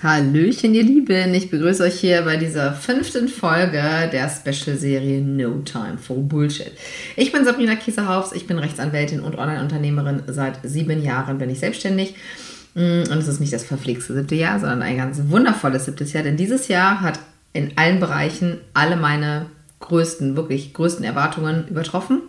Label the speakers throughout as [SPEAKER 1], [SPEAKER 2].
[SPEAKER 1] Hallöchen, ihr Lieben. Ich begrüße euch hier bei dieser fünften Folge der Special-Serie No Time for Bullshit. Ich bin Sabrina Kiesehaufs, ich bin Rechtsanwältin und Online-Unternehmerin. Seit sieben Jahren bin ich selbstständig. Mm, und es ist nicht das verpflegste siebte Jahr, sondern ein ganz wundervolles siebtes Jahr. Denn dieses Jahr hat in allen Bereichen alle meine größten, wirklich größten Erwartungen übertroffen.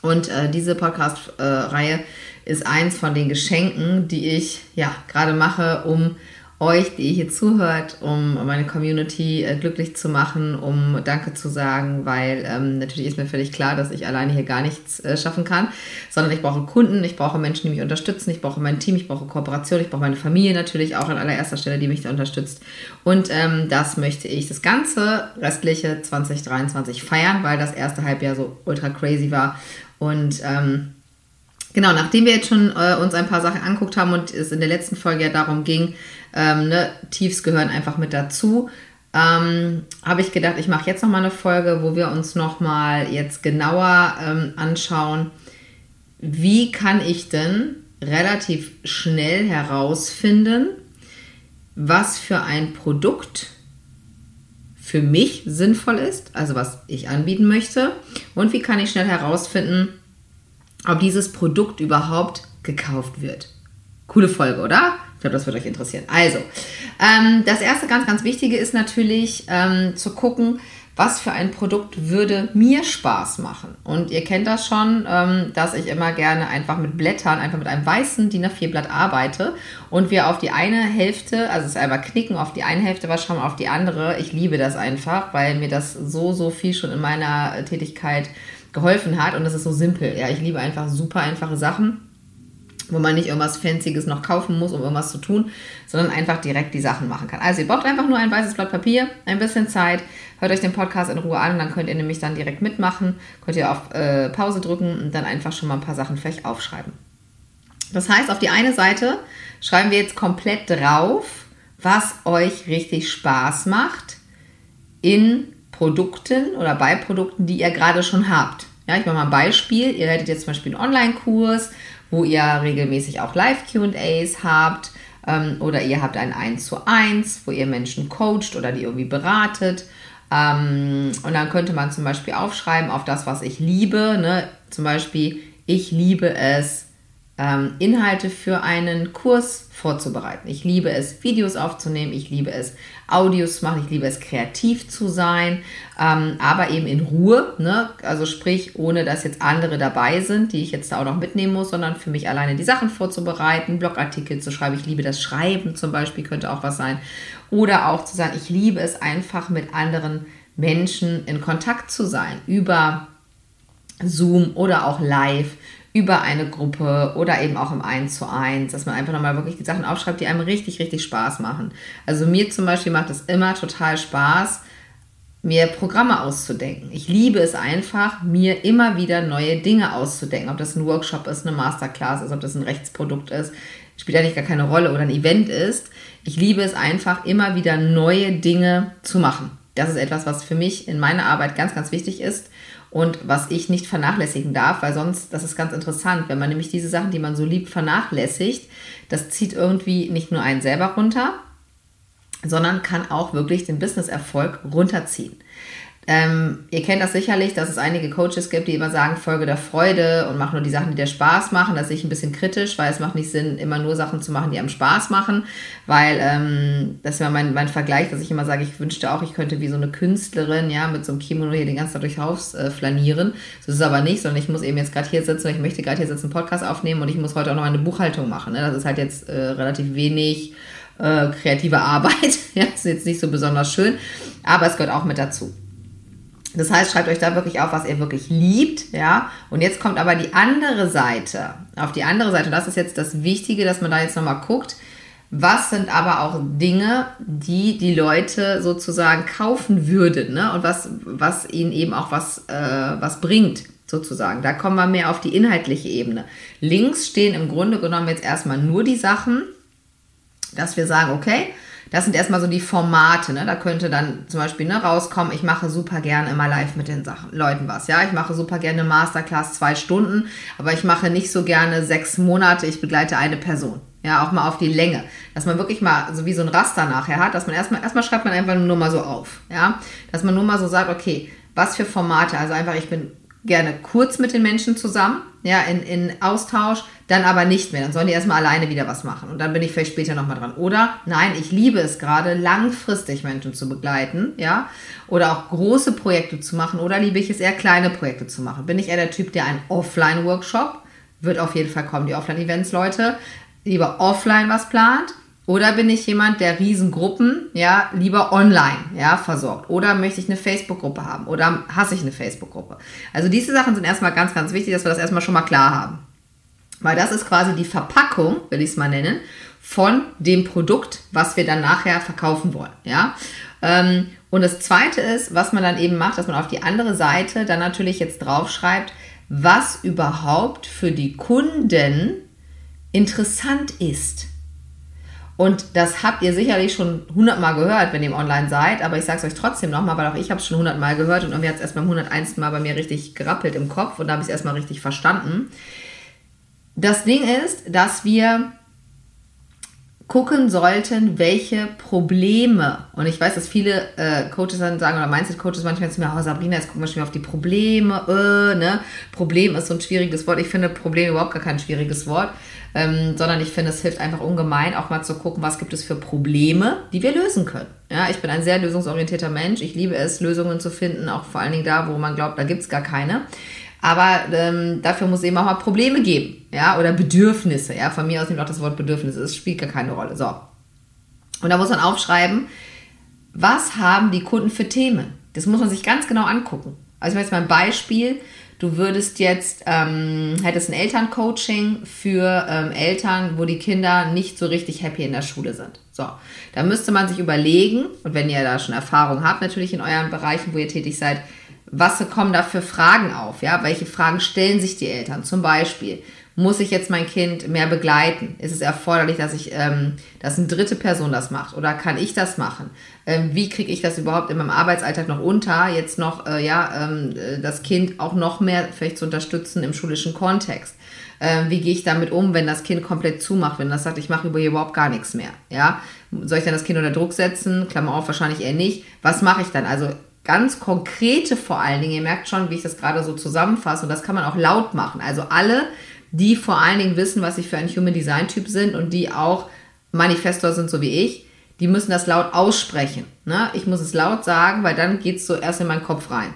[SPEAKER 1] Und äh, diese Podcast-Reihe äh, ist eins von den Geschenken, die ich ja gerade mache, um euch, die ihr hier zuhört, um meine Community äh, glücklich zu machen, um Danke zu sagen, weil ähm, natürlich ist mir völlig klar, dass ich alleine hier gar nichts äh, schaffen kann, sondern ich brauche Kunden, ich brauche Menschen, die mich unterstützen, ich brauche mein Team, ich brauche Kooperation, ich brauche meine Familie natürlich auch an allererster Stelle, die mich da unterstützt. Und ähm, das möchte ich das ganze restliche 2023 feiern, weil das erste Halbjahr so ultra crazy war und ähm, Genau, nachdem wir jetzt schon äh, uns ein paar Sachen anguckt haben und es in der letzten Folge ja darum ging, ähm, ne, Tiefs gehören einfach mit dazu, ähm, habe ich gedacht, ich mache jetzt nochmal eine Folge, wo wir uns nochmal jetzt genauer ähm, anschauen, wie kann ich denn relativ schnell herausfinden, was für ein Produkt für mich sinnvoll ist, also was ich anbieten möchte, und wie kann ich schnell herausfinden, ob dieses Produkt überhaupt gekauft wird. Coole Folge, oder? Ich glaube, das wird euch interessieren. Also, ähm, das erste ganz, ganz Wichtige ist natürlich ähm, zu gucken, was für ein Produkt würde mir Spaß machen. Und ihr kennt das schon, ähm, dass ich immer gerne einfach mit Blättern, einfach mit einem weißen DIN A4-Blatt arbeite und wir auf die eine Hälfte, also es ist einmal knicken, auf die eine Hälfte was schauen, auf die andere. Ich liebe das einfach, weil mir das so, so viel schon in meiner Tätigkeit geholfen hat und es ist so simpel. Ja, ich liebe einfach super einfache Sachen wo man nicht irgendwas Fancyes noch kaufen muss, um irgendwas zu tun, sondern einfach direkt die Sachen machen kann. Also ihr braucht einfach nur ein weißes Blatt Papier, ein bisschen Zeit, hört euch den Podcast in Ruhe an, dann könnt ihr nämlich dann direkt mitmachen, könnt ihr auf äh, Pause drücken und dann einfach schon mal ein paar Sachen vielleicht aufschreiben. Das heißt, auf die eine Seite schreiben wir jetzt komplett drauf, was euch richtig Spaß macht in Produkten oder bei Produkten, die ihr gerade schon habt. Ja, ich mache mal ein Beispiel. Ihr hättet jetzt zum Beispiel einen Online-Kurs, wo ihr regelmäßig auch Live-QAs habt. Ähm, oder ihr habt ein 1 zu 1, wo ihr Menschen coacht oder die irgendwie beratet. Ähm, und dann könnte man zum Beispiel aufschreiben auf das, was ich liebe. Ne? Zum Beispiel, ich liebe es, ähm, Inhalte für einen Kurs vorzubereiten. Ich liebe es, Videos aufzunehmen, ich liebe es, Audios machen, ich liebe es, kreativ zu sein, ähm, aber eben in Ruhe, ne? also sprich, ohne dass jetzt andere dabei sind, die ich jetzt da auch noch mitnehmen muss, sondern für mich alleine die Sachen vorzubereiten, Blogartikel zu schreiben, ich liebe das Schreiben zum Beispiel, könnte auch was sein, oder auch zu sagen, ich liebe es einfach mit anderen Menschen in Kontakt zu sein, über Zoom oder auch live über eine Gruppe oder eben auch im 1 zu 1, dass man einfach nochmal wirklich die Sachen aufschreibt, die einem richtig, richtig Spaß machen. Also mir zum Beispiel macht es immer total Spaß, mir Programme auszudenken. Ich liebe es einfach, mir immer wieder neue Dinge auszudenken. Ob das ein Workshop ist, eine Masterclass ist, ob das ein Rechtsprodukt ist, spielt eigentlich gar keine Rolle oder ein Event ist. Ich liebe es einfach, immer wieder neue Dinge zu machen. Das ist etwas, was für mich in meiner Arbeit ganz, ganz wichtig ist und was ich nicht vernachlässigen darf, weil sonst, das ist ganz interessant, wenn man nämlich diese Sachen, die man so liebt, vernachlässigt, das zieht irgendwie nicht nur einen selber runter, sondern kann auch wirklich den Businesserfolg runterziehen. Ähm, ihr kennt das sicherlich, dass es einige Coaches gibt, die immer sagen, Folge der Freude und mach nur die Sachen, die dir Spaß machen. Das sehe ich ein bisschen kritisch, weil es macht nicht Sinn, immer nur Sachen zu machen, die einem Spaß machen, weil ähm, das ist immer mein, mein Vergleich, dass ich immer sage, ich wünschte auch, ich könnte wie so eine Künstlerin, ja, mit so einem Kimono hier den ganzen Tag durchs Haus äh, flanieren. Das ist aber nicht, sondern ich muss eben jetzt gerade hier sitzen, ich möchte gerade hier sitzen, einen Podcast aufnehmen und ich muss heute auch noch eine Buchhaltung machen. Ne? Das ist halt jetzt äh, relativ wenig äh, kreative Arbeit. ja, ist jetzt nicht so besonders schön, aber es gehört auch mit dazu. Das heißt, schreibt euch da wirklich auf, was ihr wirklich liebt, ja. Und jetzt kommt aber die andere Seite. Auf die andere Seite, und das ist jetzt das Wichtige, dass man da jetzt nochmal guckt, was sind aber auch Dinge, die die Leute sozusagen kaufen würden ne? und was, was ihnen eben auch was, äh, was bringt sozusagen. Da kommen wir mehr auf die inhaltliche Ebene. Links stehen im Grunde genommen jetzt erstmal nur die Sachen, dass wir sagen, okay, das sind erstmal so die Formate, ne? Da könnte dann zum Beispiel ne, rauskommen, ich mache super gerne immer live mit den Sachen, Leuten was, ja. Ich mache super gerne Masterclass zwei Stunden, aber ich mache nicht so gerne sechs Monate, ich begleite eine Person. Ja, auch mal auf die Länge. Dass man wirklich mal so wie so ein Raster nachher hat, dass man erstmal, erstmal schreibt man einfach nur mal so auf. Ja, dass man nur mal so sagt, okay, was für Formate, also einfach, ich bin gerne kurz mit den Menschen zusammen, ja, in, in Austausch, dann aber nicht mehr. Dann sollen die erstmal alleine wieder was machen und dann bin ich vielleicht später nochmal dran. Oder nein, ich liebe es gerade, langfristig Menschen zu begleiten, ja, oder auch große Projekte zu machen oder liebe ich es eher, kleine Projekte zu machen. Bin ich eher der Typ, der einen Offline-Workshop, wird auf jeden Fall kommen, die Offline-Events, Leute, lieber offline was plant oder bin ich jemand, der Riesengruppen, ja, lieber online, ja, versorgt? Oder möchte ich eine Facebook-Gruppe haben? Oder hasse ich eine Facebook-Gruppe? Also diese Sachen sind erstmal ganz, ganz wichtig, dass wir das erstmal schon mal klar haben. Weil das ist quasi die Verpackung, will ich es mal nennen, von dem Produkt, was wir dann nachher verkaufen wollen, ja. Ähm, und das zweite ist, was man dann eben macht, dass man auf die andere Seite dann natürlich jetzt draufschreibt, was überhaupt für die Kunden interessant ist. Und das habt ihr sicherlich schon hundertmal gehört, wenn ihr online seid, aber ich sage es euch trotzdem nochmal, weil auch ich habe es schon hundertmal gehört und irgendwie hat es erst beim 101. Mal bei mir richtig gerappelt im Kopf und da habe ich es erstmal richtig verstanden. Das Ding ist, dass wir gucken sollten, welche Probleme, und ich weiß, dass viele äh, Coaches dann sagen, oder Mindset-Coaches manchmal zu mir, oh Sabrina, jetzt gucken wir schon wieder auf die Probleme, äh, ne? Problem ist so ein schwieriges Wort. Ich finde Problem überhaupt gar kein schwieriges Wort, ähm, sondern ich finde, es hilft einfach ungemein, auch mal zu gucken, was gibt es für Probleme, die wir lösen können. Ja, ich bin ein sehr lösungsorientierter Mensch. Ich liebe es, Lösungen zu finden, auch vor allen Dingen da, wo man glaubt, da gibt es gar keine. Aber ähm, dafür muss es eben auch mal Probleme geben, ja, oder Bedürfnisse. Ja, von mir aus nimmt auch das Wort Bedürfnisse, es spielt gar keine Rolle. So. Und da muss man aufschreiben, was haben die Kunden für Themen? Das muss man sich ganz genau angucken. Also ich mache jetzt mal ein Beispiel. Du würdest jetzt, ähm, hättest ein Elterncoaching für ähm, Eltern, wo die Kinder nicht so richtig happy in der Schule sind. So, da müsste man sich überlegen, und wenn ihr da schon Erfahrung habt, natürlich in euren Bereichen, wo ihr tätig seid, was kommen da für Fragen auf? Ja, welche Fragen stellen sich die Eltern? Zum Beispiel, muss ich jetzt mein Kind mehr begleiten? Ist es erforderlich, dass ich, ähm, dass eine dritte Person das macht? Oder kann ich das machen? Ähm, wie kriege ich das überhaupt in meinem Arbeitsalltag noch unter? Jetzt noch, äh, ja, ähm, äh, das Kind auch noch mehr vielleicht zu unterstützen im schulischen Kontext. Ähm, wie gehe ich damit um, wenn das Kind komplett zumacht, wenn das sagt, ich mache über hier überhaupt gar nichts mehr? Ja, soll ich dann das Kind unter Druck setzen? Klammer auf, wahrscheinlich eher nicht. Was mache ich dann? Also ganz konkrete vor allen Dingen. Ihr merkt schon, wie ich das gerade so zusammenfasse und das kann man auch laut machen. Also alle, die vor allen Dingen wissen, was sie für ein Human Design Typ sind und die auch Manifestor sind, so wie ich, die müssen das laut aussprechen. Ne? Ich muss es laut sagen, weil dann geht es so erst in meinen Kopf rein.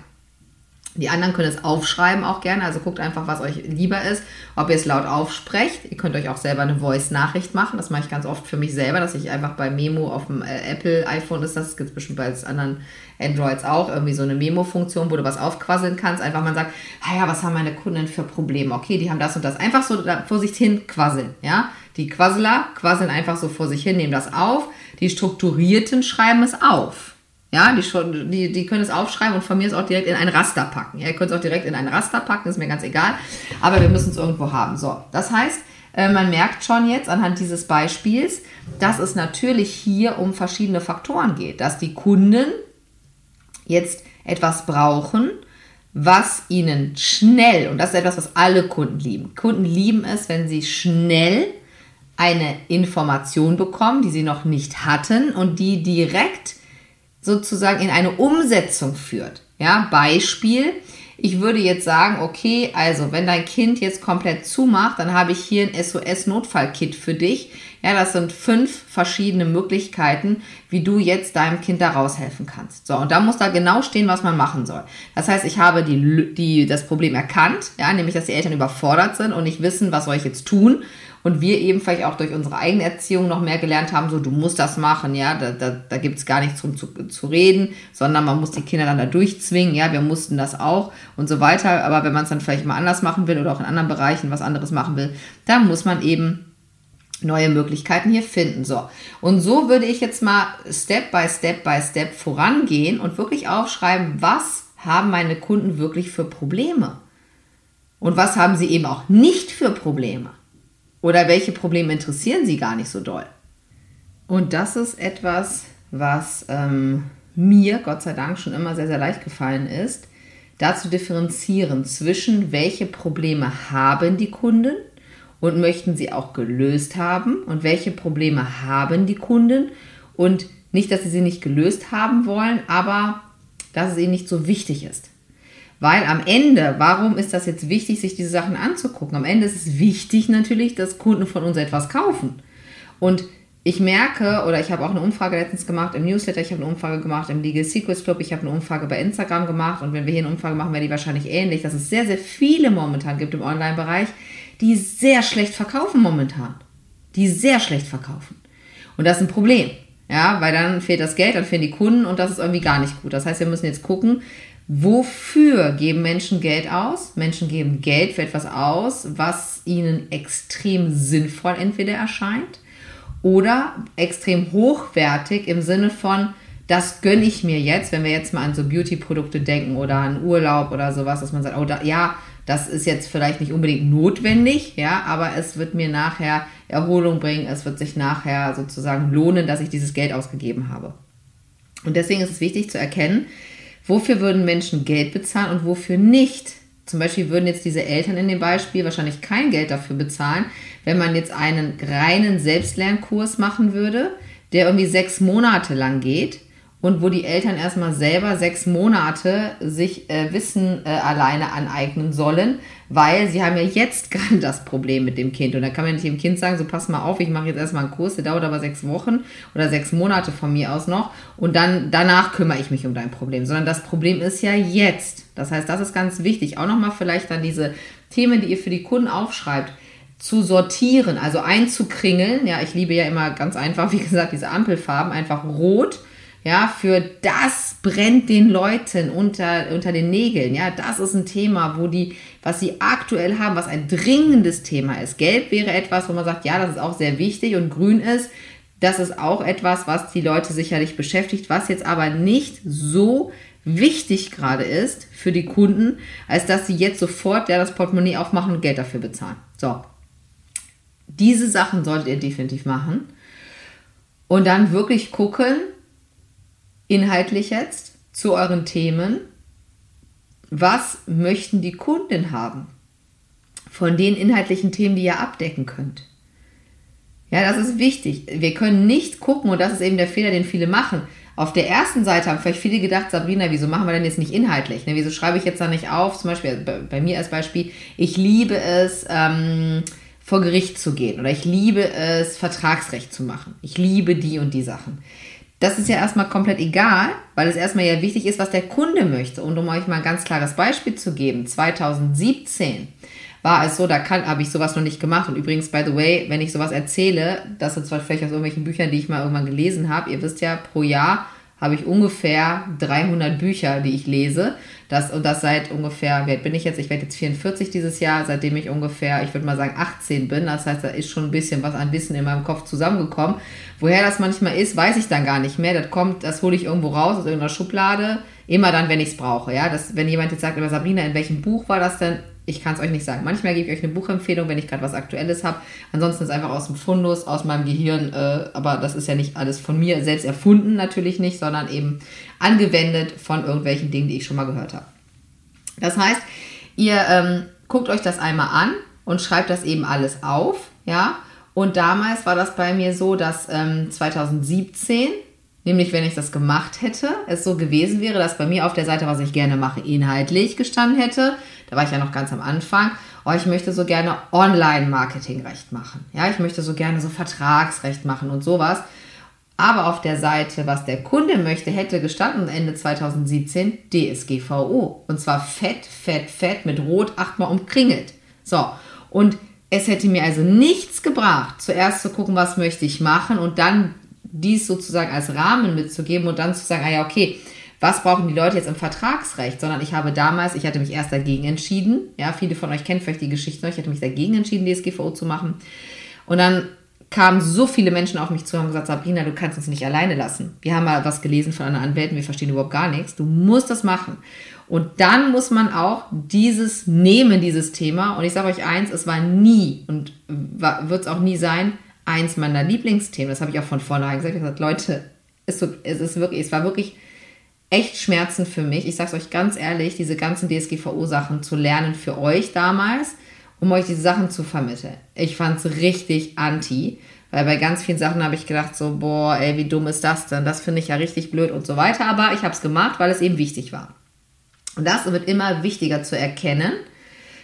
[SPEAKER 1] Die anderen können es aufschreiben auch gerne, also guckt einfach, was euch lieber ist, ob ihr es laut aufsprecht. Ihr könnt euch auch selber eine Voice-Nachricht machen. Das mache ich ganz oft für mich selber, dass ich einfach bei Memo auf dem äh, Apple iPhone ist das, gibt es bestimmt bei anderen Androids auch, irgendwie so eine Memo-Funktion, wo du was aufquasseln kannst. Einfach mal sagt, ah ja, was haben meine Kunden für Probleme? Okay, die haben das und das. Einfach so vor sich hin quasseln, ja. Die Quasseler quasseln einfach so vor sich hin, nehmen das auf. Die Strukturierten schreiben es auf. Ja, die, die, die können es aufschreiben und von mir ist auch direkt in ein Raster packen. Ja, ihr könnt es auch direkt in ein Raster packen, ist mir ganz egal. Aber wir müssen es irgendwo haben. So, das heißt, äh, man merkt schon jetzt anhand dieses Beispiels, dass es natürlich hier um verschiedene Faktoren geht. Dass die Kunden jetzt etwas brauchen, was ihnen schnell, und das ist etwas, was alle Kunden lieben. Kunden lieben es, wenn sie schnell eine Information bekommen, die sie noch nicht hatten und die direkt sozusagen in eine Umsetzung führt. Ja, Beispiel. Ich würde jetzt sagen, okay, also wenn dein Kind jetzt komplett zumacht, dann habe ich hier ein SOS-Notfallkit für dich. Ja, das sind fünf verschiedene Möglichkeiten, wie du jetzt deinem Kind da raushelfen kannst. So, und da muss da genau stehen, was man machen soll. Das heißt, ich habe die, die, das Problem erkannt, ja, nämlich, dass die Eltern überfordert sind und nicht wissen, was soll ich jetzt tun und wir eben vielleicht auch durch unsere eigene Erziehung noch mehr gelernt haben, so du musst das machen, ja, da, da, da gibt es gar nichts drum zu, zu reden, sondern man muss die Kinder dann da durchzwingen, ja, wir mussten das auch und so weiter. Aber wenn man es dann vielleicht mal anders machen will oder auch in anderen Bereichen was anderes machen will, dann muss man eben neue Möglichkeiten hier finden. So. Und so würde ich jetzt mal Step by Step by Step vorangehen und wirklich aufschreiben, was haben meine Kunden wirklich für Probleme? Und was haben sie eben auch nicht für Probleme? Oder welche Probleme interessieren sie gar nicht so doll? Und das ist etwas, was ähm, mir, Gott sei Dank, schon immer sehr, sehr leicht gefallen ist, da zu differenzieren zwischen, welche Probleme haben die Kunden und möchten sie auch gelöst haben und welche Probleme haben die Kunden und nicht, dass sie sie nicht gelöst haben wollen, aber dass es ihnen nicht so wichtig ist. Weil am Ende, warum ist das jetzt wichtig, sich diese Sachen anzugucken? Am Ende ist es wichtig natürlich, dass Kunden von uns etwas kaufen. Und ich merke, oder ich habe auch eine Umfrage letztens gemacht im Newsletter, ich habe eine Umfrage gemacht im Legal Secrets Club, ich habe eine Umfrage bei Instagram gemacht und wenn wir hier eine Umfrage machen, wäre die wahrscheinlich ähnlich, dass es sehr, sehr viele momentan gibt im Online-Bereich, die sehr schlecht verkaufen momentan. Die sehr schlecht verkaufen. Und das ist ein Problem. Ja, weil dann fehlt das Geld, dann fehlen die Kunden und das ist irgendwie gar nicht gut. Das heißt, wir müssen jetzt gucken, wofür geben Menschen Geld aus? Menschen geben Geld für etwas aus, was ihnen extrem sinnvoll entweder erscheint oder extrem hochwertig im Sinne von, das gönne ich mir jetzt, wenn wir jetzt mal an so Beauty-Produkte denken oder an Urlaub oder sowas, dass man sagt, oh, da, ja, das ist jetzt vielleicht nicht unbedingt notwendig, ja, aber es wird mir nachher Erholung bringen, es wird sich nachher sozusagen lohnen, dass ich dieses Geld ausgegeben habe. Und deswegen ist es wichtig zu erkennen, wofür würden Menschen Geld bezahlen und wofür nicht. Zum Beispiel würden jetzt diese Eltern in dem Beispiel wahrscheinlich kein Geld dafür bezahlen, wenn man jetzt einen reinen Selbstlernkurs machen würde, der irgendwie sechs Monate lang geht und wo die Eltern erstmal selber sechs Monate sich äh, Wissen äh, alleine aneignen sollen, weil sie haben ja jetzt gerade das Problem mit dem Kind. Und da kann man nicht dem Kind sagen, so pass mal auf, ich mache jetzt erstmal einen Kurs, der dauert aber sechs Wochen oder sechs Monate von mir aus noch und dann danach kümmere ich mich um dein Problem. Sondern das Problem ist ja jetzt. Das heißt, das ist ganz wichtig. Auch nochmal vielleicht dann diese Themen, die ihr für die Kunden aufschreibt zu sortieren, also einzukringeln. Ja, ich liebe ja immer ganz einfach, wie gesagt, diese Ampelfarben, einfach rot ja, für das brennt den Leuten unter, unter den Nägeln. Ja, das ist ein Thema, wo die, was sie aktuell haben, was ein dringendes Thema ist. Gelb wäre etwas, wo man sagt, ja, das ist auch sehr wichtig und grün ist, das ist auch etwas, was die Leute sicherlich beschäftigt, was jetzt aber nicht so wichtig gerade ist für die Kunden, als dass sie jetzt sofort ja, das Portemonnaie aufmachen und Geld dafür bezahlen. So. Diese Sachen solltet ihr definitiv machen. Und dann wirklich gucken, inhaltlich jetzt zu euren Themen. Was möchten die Kunden haben von den inhaltlichen Themen, die ihr abdecken könnt? Ja, das ist wichtig. Wir können nicht gucken, und das ist eben der Fehler, den viele machen. Auf der ersten Seite haben vielleicht viele gedacht, Sabrina, wieso machen wir denn jetzt nicht inhaltlich? Ne? Wieso schreibe ich jetzt da nicht auf? Zum Beispiel bei, mir als Beispiel, ich liebe es, ähm, vor Gericht zu gehen oder ich liebe es, Vertragsrecht zu machen. Ich liebe die und die Sachen. Das ist ja erstmal komplett egal, weil es erstmal ja wichtig ist, was der Kunde möchte. Und um euch mal ein ganz klares Beispiel zu geben, 2017 war es so, da habe ich sowas noch nicht gemacht. Und übrigens, by the way, wenn ich sowas erzähle, das sind zwar vielleicht aus irgendwelchen Büchern, die ich mal irgendwann gelesen habe, ihr wisst ja, pro Jahr habe ich ungefähr 300 Bücher, die ich lese. Das, und das seit ungefähr, alt bin ich jetzt? Ich werde jetzt 44 dieses Jahr, seitdem ich ungefähr, ich würde mal sagen, 18 bin. Das heißt, da ist schon ein bisschen was an Wissen in meinem Kopf zusammengekommen. Woher das manchmal ist, weiß ich dann gar nicht mehr. Das kommt, das hole ich irgendwo raus aus irgendeiner Schublade. Immer dann, wenn ich es brauche. Ja, das, wenn jemand jetzt sagt, Sabrina, in welchem Buch war das denn? Ich kann es euch nicht sagen. Manchmal gebe ich euch eine Buchempfehlung, wenn ich gerade was Aktuelles habe. Ansonsten ist es einfach aus dem Fundus, aus meinem Gehirn. Äh, aber das ist ja nicht alles von mir selbst erfunden, natürlich nicht, sondern eben angewendet von irgendwelchen Dingen, die ich schon mal gehört habe. Das heißt, ihr ähm, guckt euch das einmal an und schreibt das eben alles auf. Ja. Und damals war das bei mir so, dass ähm, 2017 Nämlich, wenn ich das gemacht hätte, es so gewesen wäre, dass bei mir auf der Seite, was ich gerne mache, inhaltlich gestanden hätte. Da war ich ja noch ganz am Anfang. Oh, ich möchte so gerne Online-Marketing-Recht machen. Ja, ich möchte so gerne so Vertragsrecht machen und sowas. Aber auf der Seite, was der Kunde möchte, hätte gestanden Ende 2017 DSGVO. Und zwar fett, fett, fett mit Rot achtmal umkringelt. So. Und es hätte mir also nichts gebracht, zuerst zu gucken, was möchte ich machen und dann dies sozusagen als Rahmen mitzugeben und dann zu sagen, ah ja, okay, was brauchen die Leute jetzt im Vertragsrecht, sondern ich habe damals, ich hatte mich erst dagegen entschieden, ja, viele von euch kennen vielleicht die Geschichte noch, ich hatte mich dagegen entschieden, DSGVO zu machen und dann kamen so viele Menschen auf mich zu und haben gesagt, Sabrina, du kannst uns nicht alleine lassen. Wir haben mal was gelesen von einer Anwältin, wir verstehen überhaupt gar nichts. Du musst das machen. Und dann muss man auch dieses nehmen, dieses Thema. Und ich sage euch eins, es war nie und wird es auch nie sein, eins meiner Lieblingsthemen. Das habe ich auch von vornherein gesagt. Ich habe gesagt, Leute, es, es ist wirklich, es war wirklich echt Schmerzen für mich. Ich sage es euch ganz ehrlich, diese ganzen DSGVO-Sachen zu lernen für euch damals um euch diese Sachen zu vermitteln. Ich fand es richtig anti, weil bei ganz vielen Sachen habe ich gedacht, so, boah, ey, wie dumm ist das denn? Das finde ich ja richtig blöd und so weiter. Aber ich habe es gemacht, weil es eben wichtig war. Und das wird immer wichtiger zu erkennen,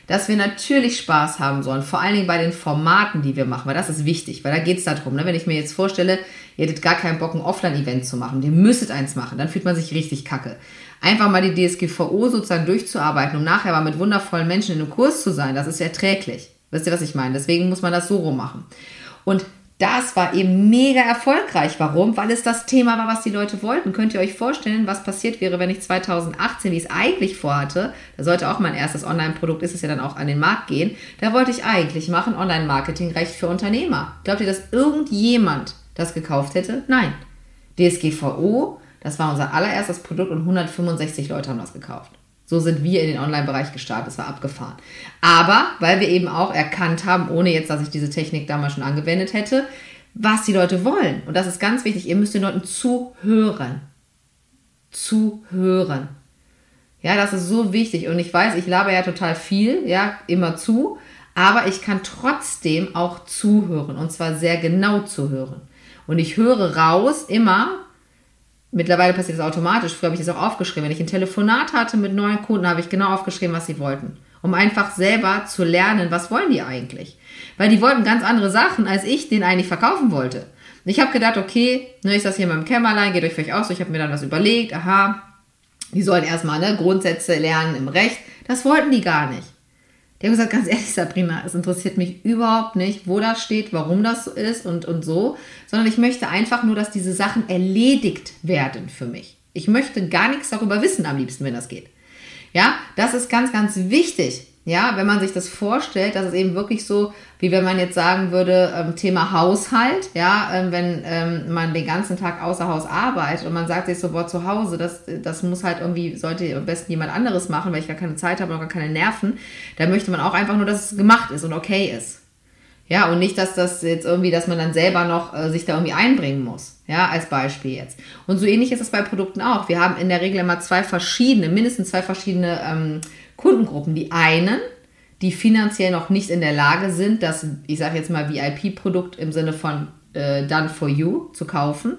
[SPEAKER 1] dass wir natürlich Spaß haben sollen, vor allen Dingen bei den Formaten, die wir machen, weil das ist wichtig, weil da geht es darum, ne? wenn ich mir jetzt vorstelle, ihr hättet gar keinen Bock, ein Offline-Event zu machen, ihr müsstet eins machen, dann fühlt man sich richtig kacke einfach mal die DSGVO sozusagen durchzuarbeiten, um nachher mal mit wundervollen Menschen in einem Kurs zu sein, das ist erträglich. Wisst ihr, was ich meine? Deswegen muss man das so rum machen. Und das war eben mega erfolgreich. Warum? Weil es das Thema war, was die Leute wollten. Könnt ihr euch vorstellen, was passiert wäre, wenn ich 2018, wie ich es eigentlich vorhatte, da sollte auch mein erstes Online-Produkt, ist es ja dann auch an den Markt gehen, da wollte ich eigentlich machen Online-Marketing-Recht für Unternehmer. Glaubt ihr, dass irgendjemand das gekauft hätte? Nein. DSGVO das war unser allererstes Produkt und 165 Leute haben das gekauft. So sind wir in den Online-Bereich gestartet. Das war abgefahren. Aber weil wir eben auch erkannt haben, ohne jetzt, dass ich diese Technik damals schon angewendet hätte, was die Leute wollen. Und das ist ganz wichtig. Ihr müsst den Leuten zuhören. Zuhören. Ja, das ist so wichtig. Und ich weiß, ich laber ja total viel, ja, immer zu. Aber ich kann trotzdem auch zuhören. Und zwar sehr genau zuhören. Und ich höre raus immer, Mittlerweile passiert das automatisch. Früher habe ich das auch aufgeschrieben. Wenn ich ein Telefonat hatte mit neuen Kunden, habe ich genau aufgeschrieben, was sie wollten. Um einfach selber zu lernen, was wollen die eigentlich. Weil die wollten ganz andere Sachen, als ich denen eigentlich verkaufen wollte. Und ich habe gedacht, okay, ne, ich saß hier in meinem Kämmerlein, geht euch vielleicht auch so. Ich habe mir dann was überlegt. Aha, die sollen erstmal ne, Grundsätze lernen im Recht. Das wollten die gar nicht. Die haben gesagt, ganz ehrlich, Sabrina, es interessiert mich überhaupt nicht, wo das steht, warum das so ist und, und so, sondern ich möchte einfach nur, dass diese Sachen erledigt werden für mich. Ich möchte gar nichts darüber wissen am liebsten, wenn das geht. Ja, das ist ganz, ganz wichtig. Ja, wenn man sich das vorstellt, dass es eben wirklich so, wie wenn man jetzt sagen würde, ähm, Thema Haushalt, ja, ähm, wenn ähm, man den ganzen Tag außer Haus arbeitet und man sagt sich so, boah, zu Hause, das, das muss halt irgendwie, sollte am besten jemand anderes machen, weil ich gar keine Zeit habe und gar keine Nerven, dann möchte man auch einfach nur, dass es gemacht ist und okay ist. Ja, und nicht, dass das jetzt irgendwie, dass man dann selber noch äh, sich da irgendwie einbringen muss. Ja, als Beispiel jetzt. Und so ähnlich ist es bei Produkten auch. Wir haben in der Regel immer zwei verschiedene, mindestens zwei verschiedene ähm, Kundengruppen. Die einen, die finanziell noch nicht in der Lage sind, das, ich sage jetzt mal, VIP-Produkt im Sinne von äh, Done for You zu kaufen.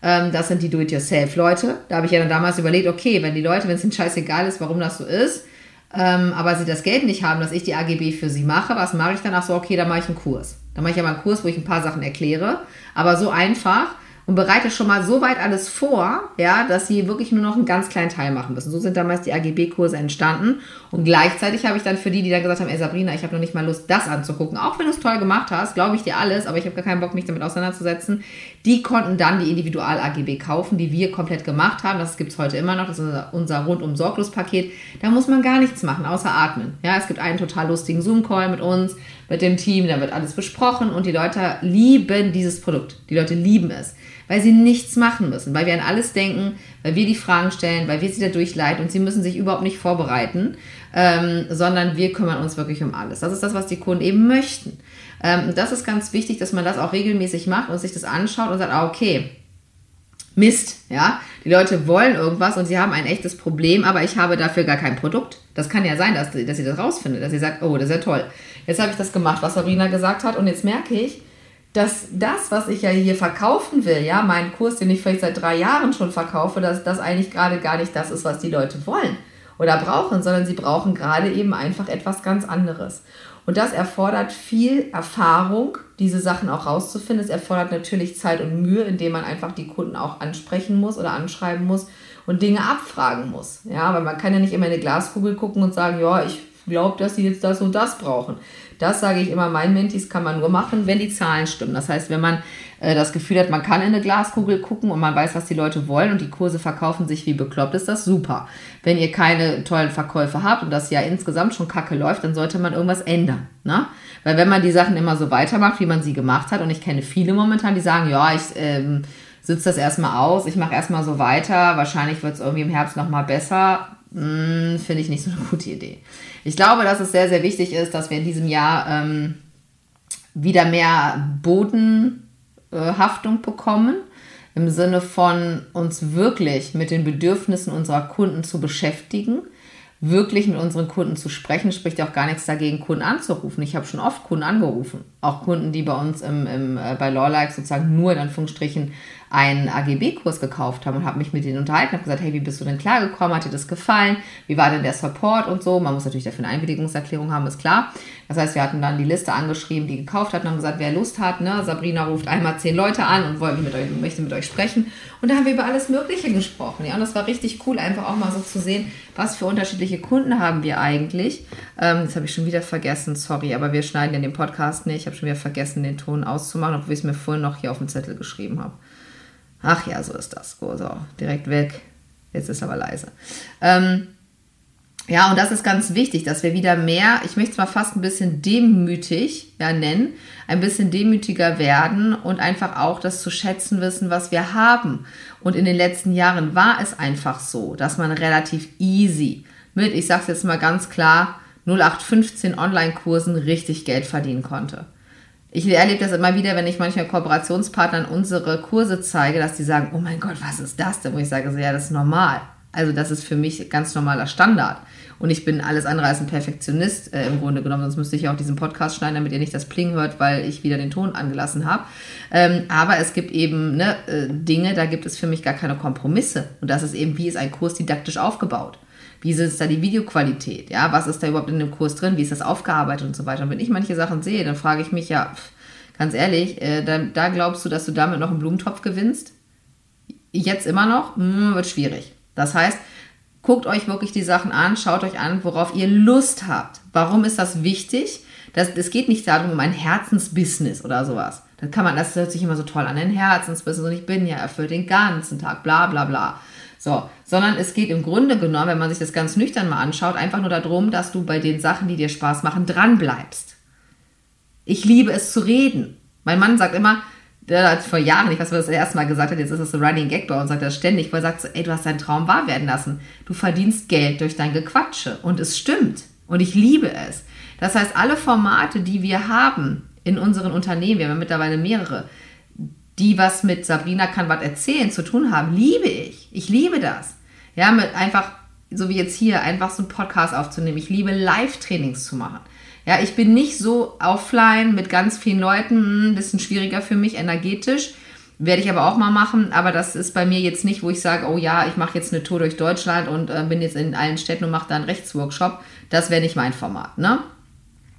[SPEAKER 1] Ähm, das sind die Do-it-yourself-Leute. Da habe ich ja dann damals überlegt, okay, wenn die Leute, wenn es ihnen scheißegal ist, warum das so ist, ähm, aber sie das Geld nicht haben, dass ich die AGB für sie mache, was mache ich dann? Ach so, okay, dann mache ich einen Kurs. Dann mache ich aber einen Kurs, wo ich ein paar Sachen erkläre. Aber so einfach, und bereite schon mal so weit alles vor, ja, dass sie wirklich nur noch einen ganz kleinen Teil machen müssen. So sind damals die AGB-Kurse entstanden. Und gleichzeitig habe ich dann für die, die dann gesagt haben, ey Sabrina, ich habe noch nicht mal Lust, das anzugucken. Auch wenn du es toll gemacht hast, glaube ich dir alles, aber ich habe gar keinen Bock, mich damit auseinanderzusetzen. Die konnten dann die Individual-AGB kaufen, die wir komplett gemacht haben. Das gibt es heute immer noch. Das ist unser, unser rundum-Sorglos-Paket. Da muss man gar nichts machen, außer atmen. Ja, es gibt einen total lustigen Zoom-Call mit uns, mit dem Team, da wird alles besprochen und die Leute lieben dieses Produkt. Die Leute lieben es weil sie nichts machen müssen, weil wir an alles denken, weil wir die Fragen stellen, weil wir sie da durchleiten und sie müssen sich überhaupt nicht vorbereiten, ähm, sondern wir kümmern uns wirklich um alles. Das ist das, was die Kunden eben möchten. Ähm, das ist ganz wichtig, dass man das auch regelmäßig macht und sich das anschaut und sagt, ah, okay, Mist, ja. Die Leute wollen irgendwas und sie haben ein echtes Problem, aber ich habe dafür gar kein Produkt. Das kann ja sein, dass, dass ihr das rausfindet, dass ihr sagt, oh, das ist ja toll. Jetzt habe ich das gemacht, was Sarina gesagt hat und jetzt merke ich, dass das, was ich ja hier verkaufen will, ja, meinen Kurs, den ich vielleicht seit drei Jahren schon verkaufe, dass das eigentlich gerade gar nicht das ist, was die Leute wollen oder brauchen, sondern sie brauchen gerade eben einfach etwas ganz anderes. Und das erfordert viel Erfahrung, diese Sachen auch rauszufinden. Es erfordert natürlich Zeit und Mühe, indem man einfach die Kunden auch ansprechen muss oder anschreiben muss und Dinge abfragen muss. Ja, weil man kann ja nicht immer in eine Glaskugel gucken und sagen, ja, ich glaube, dass sie jetzt das und das brauchen. Das sage ich immer, meinen Mentis kann man nur machen, wenn die Zahlen stimmen. Das heißt, wenn man äh, das Gefühl hat, man kann in eine Glaskugel gucken und man weiß, was die Leute wollen und die Kurse verkaufen sich wie bekloppt, ist das super. Wenn ihr keine tollen Verkäufe habt und das ja insgesamt schon kacke läuft, dann sollte man irgendwas ändern. Ne? Weil wenn man die Sachen immer so weitermacht, wie man sie gemacht hat, und ich kenne viele momentan, die sagen, ja, ich ähm, sitze das erstmal aus, ich mache erstmal so weiter, wahrscheinlich wird es irgendwie im Herbst nochmal besser, finde ich nicht so eine gute Idee. Ich glaube, dass es sehr, sehr wichtig ist, dass wir in diesem Jahr ähm, wieder mehr Bodenhaftung bekommen, im Sinne von uns wirklich mit den Bedürfnissen unserer Kunden zu beschäftigen wirklich mit unseren Kunden zu sprechen, spricht auch gar nichts dagegen, Kunden anzurufen. Ich habe schon oft Kunden angerufen. Auch Kunden, die bei uns im, im, äh, bei Lawlike sozusagen nur in Anführungsstrichen einen AGB-Kurs gekauft haben und habe mich mit denen unterhalten, habe gesagt, hey, wie bist du denn klargekommen? Hat dir das gefallen? Wie war denn der Support und so? Man muss natürlich dafür eine Einwilligungserklärung haben, ist klar. Das heißt, wir hatten dann die Liste angeschrieben, die gekauft hat und haben gesagt, wer Lust hat, ne, Sabrina ruft einmal zehn Leute an und wollte mit euch, möchte mit euch sprechen. Und da haben wir über alles Mögliche gesprochen. Ja, und das war richtig cool, einfach auch mal so zu sehen, was für unterschiedliche Kunden haben wir eigentlich. Ähm, das habe ich schon wieder vergessen, sorry, aber wir schneiden ja den Podcast nicht. Ich habe schon wieder vergessen, den Ton auszumachen, obwohl ich es mir vorhin noch hier auf dem Zettel geschrieben habe. Ach ja, so ist das. So, so direkt weg. Jetzt ist aber leise. Ähm, ja, und das ist ganz wichtig, dass wir wieder mehr, ich möchte es mal fast ein bisschen demütig ja, nennen, ein bisschen demütiger werden und einfach auch das zu schätzen wissen, was wir haben. Und in den letzten Jahren war es einfach so, dass man relativ easy mit, ich sage es jetzt mal ganz klar, 0815 Online-Kursen richtig Geld verdienen konnte. Ich erlebe das immer wieder, wenn ich manchmal Kooperationspartnern unsere Kurse zeige, dass die sagen, oh mein Gott, was ist das denn? Wo ich sage, so, ja, das ist normal. Also das ist für mich ganz normaler Standard. Und ich bin alles andere als ein Perfektionist äh, im Grunde genommen, sonst müsste ich auch diesen Podcast schneiden, damit ihr nicht das Pling hört, weil ich wieder den Ton angelassen habe. Ähm, aber es gibt eben ne, äh, Dinge, da gibt es für mich gar keine Kompromisse. Und das ist eben, wie ist ein Kurs didaktisch aufgebaut? Wie ist da die Videoqualität? Ja, was ist da überhaupt in dem Kurs drin? Wie ist das aufgearbeitet und so weiter? Und wenn ich manche Sachen sehe, dann frage ich mich ja, ganz ehrlich, äh, da, da, glaubst du, dass du damit noch einen Blumentopf gewinnst? Jetzt immer noch? Hm, wird schwierig. Das heißt, Guckt euch wirklich die Sachen an, schaut euch an, worauf ihr Lust habt. Warum ist das wichtig? Das, es geht nicht darum, um ein Herzensbusiness oder sowas. Das kann man, das hört sich immer so toll an, ein Herzensbusiness und ich bin ja erfüllt den ganzen Tag, bla bla bla. So, sondern es geht im Grunde genommen, wenn man sich das ganz nüchtern mal anschaut, einfach nur darum, dass du bei den Sachen, die dir Spaß machen, dran bleibst. Ich liebe es zu reden. Mein Mann sagt immer, der hat vor Jahren, ich weiß, was er das erste Mal gesagt hat, jetzt ist es so Running Gag bei uns, sagt er ständig, weil er sagt so, ey, du hast deinen Traum wahr werden lassen. Du verdienst Geld durch dein Gequatsche. Und es stimmt. Und ich liebe es. Das heißt, alle Formate, die wir haben in unseren Unternehmen, wir haben mittlerweile mehrere, die was mit Sabrina kann was erzählen zu tun haben, liebe ich. Ich liebe das. Ja, mit einfach, so wie jetzt hier, einfach so einen Podcast aufzunehmen. Ich liebe Live-Trainings zu machen. Ja, ich bin nicht so offline mit ganz vielen Leuten, ein hm, bisschen schwieriger für mich energetisch. Werde ich aber auch mal machen, aber das ist bei mir jetzt nicht, wo ich sage, oh ja, ich mache jetzt eine Tour durch Deutschland und äh, bin jetzt in allen Städten und mache da einen Rechtsworkshop. Das wäre nicht mein Format, ne?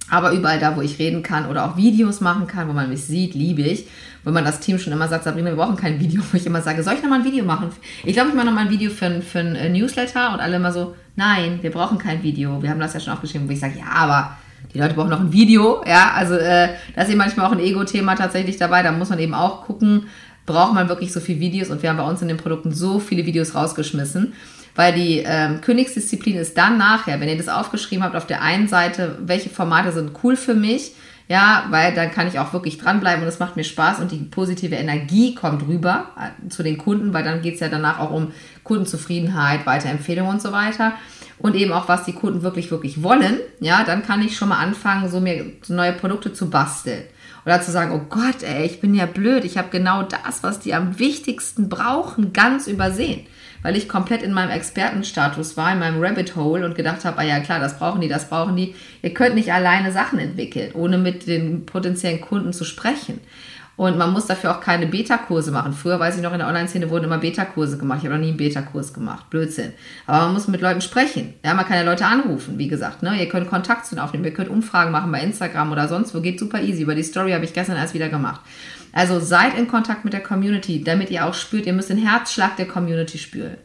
[SPEAKER 1] Aber überall da, wo ich reden kann oder auch Videos machen kann, wo man mich sieht, liebe ich. Wenn man das Team schon immer sagt, Sabrina, wir brauchen kein Video, wo ich immer sage, soll ich nochmal ein Video machen? Ich glaube, ich mache nochmal ein Video für, für ein äh, Newsletter und alle immer so, nein, wir brauchen kein Video. Wir haben das ja schon aufgeschrieben, wo ich sage, ja, aber die Leute brauchen noch ein Video, ja, also äh, da ist eben manchmal auch ein Ego-Thema tatsächlich dabei, da muss man eben auch gucken, braucht man wirklich so viele Videos und wir haben bei uns in den Produkten so viele Videos rausgeschmissen, weil die ähm, Königsdisziplin ist dann nachher, wenn ihr das aufgeschrieben habt, auf der einen Seite, welche Formate sind cool für mich, ja, weil dann kann ich auch wirklich dranbleiben und es macht mir Spaß und die positive Energie kommt rüber äh, zu den Kunden, weil dann geht es ja danach auch um Kundenzufriedenheit, Weiterempfehlung und so weiter und eben auch, was die Kunden wirklich, wirklich wollen, ja, dann kann ich schon mal anfangen, so mir neue Produkte zu basteln. Oder zu sagen, oh Gott, ey, ich bin ja blöd, ich habe genau das, was die am wichtigsten brauchen, ganz übersehen. Weil ich komplett in meinem Expertenstatus war, in meinem Rabbit Hole und gedacht habe, ah ja klar, das brauchen die, das brauchen die. Ihr könnt nicht alleine Sachen entwickeln, ohne mit den potenziellen Kunden zu sprechen. Und man muss dafür auch keine Beta-Kurse machen. Früher, weiß ich noch, in der Online-Szene wurden immer Beta-Kurse gemacht. Ich habe noch nie einen Beta-Kurs gemacht. Blödsinn. Aber man muss mit Leuten sprechen. Ja, man kann ja Leute anrufen, wie gesagt. Ne? Ihr könnt Kontakt zu aufnehmen. Ihr könnt Umfragen machen bei Instagram oder sonst wo. Geht super easy. Über die Story habe ich gestern erst wieder gemacht. Also seid in Kontakt mit der Community, damit ihr auch spürt, ihr müsst den Herzschlag der Community spüren.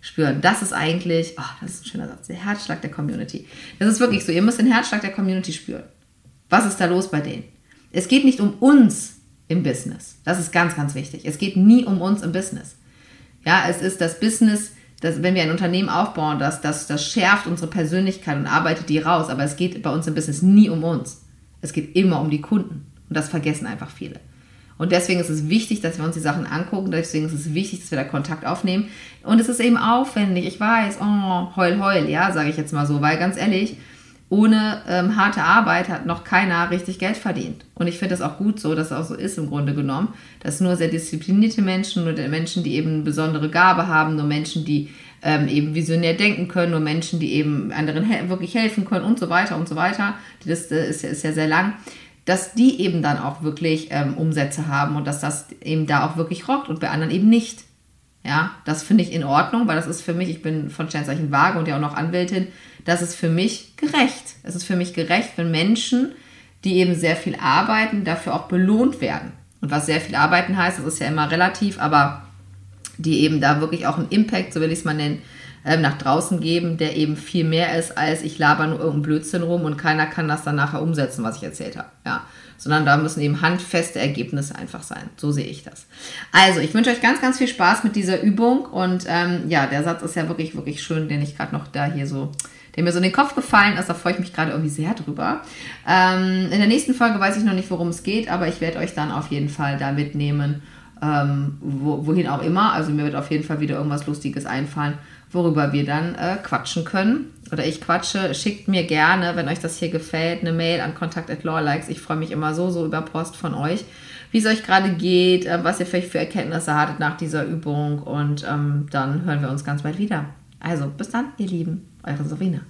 [SPEAKER 1] spüren. Das ist eigentlich, oh, das ist ein schöner Satz, der Herzschlag der Community. Das ist wirklich so, ihr müsst den Herzschlag der Community spüren. Was ist da los bei denen? Es geht nicht um uns im Business. Das ist ganz, ganz wichtig. Es geht nie um uns im Business. Ja, es ist das Business, das, wenn wir ein Unternehmen aufbauen, das, das, das schärft unsere Persönlichkeit und arbeitet die raus. Aber es geht bei uns im Business nie um uns. Es geht immer um die Kunden. Und das vergessen einfach viele. Und deswegen ist es wichtig, dass wir uns die Sachen angucken. Deswegen ist es wichtig, dass wir da Kontakt aufnehmen. Und es ist eben aufwendig. Ich weiß, oh, heul, heul, ja, sage ich jetzt mal so. Weil ganz ehrlich, ohne ähm, harte Arbeit hat noch keiner richtig Geld verdient. Und ich finde das auch gut so, dass es auch so ist im Grunde genommen, dass nur sehr disziplinierte Menschen, nur Menschen, die eben eine besondere Gabe haben, nur Menschen, die ähm, eben visionär denken können, nur Menschen, die eben anderen he wirklich helfen können und so weiter und so weiter. Das äh, ist, ist ja sehr lang dass die eben dann auch wirklich ähm, Umsätze haben und dass das eben da auch wirklich rockt und bei anderen eben nicht. Ja, das finde ich in Ordnung, weil das ist für mich, ich bin von Sternzeichen Waage und ja auch noch Anwältin, das ist für mich gerecht. Es ist für mich gerecht, wenn Menschen, die eben sehr viel arbeiten, dafür auch belohnt werden. Und was sehr viel arbeiten heißt, das ist ja immer relativ, aber die eben da wirklich auch einen Impact, so will ich es mal nennen, ähm, nach draußen geben, der eben viel mehr ist, als ich laber nur irgendeinen Blödsinn rum und keiner kann das dann nachher umsetzen, was ich erzählt habe. Ja. Sondern da müssen eben handfeste Ergebnisse einfach sein. So sehe ich das. Also, ich wünsche euch ganz, ganz viel Spaß mit dieser Übung. Und ähm, ja, der Satz ist ja wirklich, wirklich schön, den ich gerade noch da hier so der mir so in den Kopf gefallen ist. Da freue ich mich gerade irgendwie sehr drüber. Ähm, in der nächsten Folge weiß ich noch nicht, worum es geht, aber ich werde euch dann auf jeden Fall da mitnehmen, ähm, wo, wohin auch immer. Also mir wird auf jeden Fall wieder irgendwas Lustiges einfallen, worüber wir dann äh, quatschen können. Oder ich quatsche, schickt mir gerne, wenn euch das hier gefällt, eine Mail an kontakt@lawlikes. Ich freue mich immer so, so über Post von euch, wie es euch gerade geht, äh, was ihr vielleicht für Erkenntnisse hattet nach dieser Übung. Und ähm, dann hören wir uns ganz bald wieder. Also, bis dann, ihr Lieben. Eure Sabrina.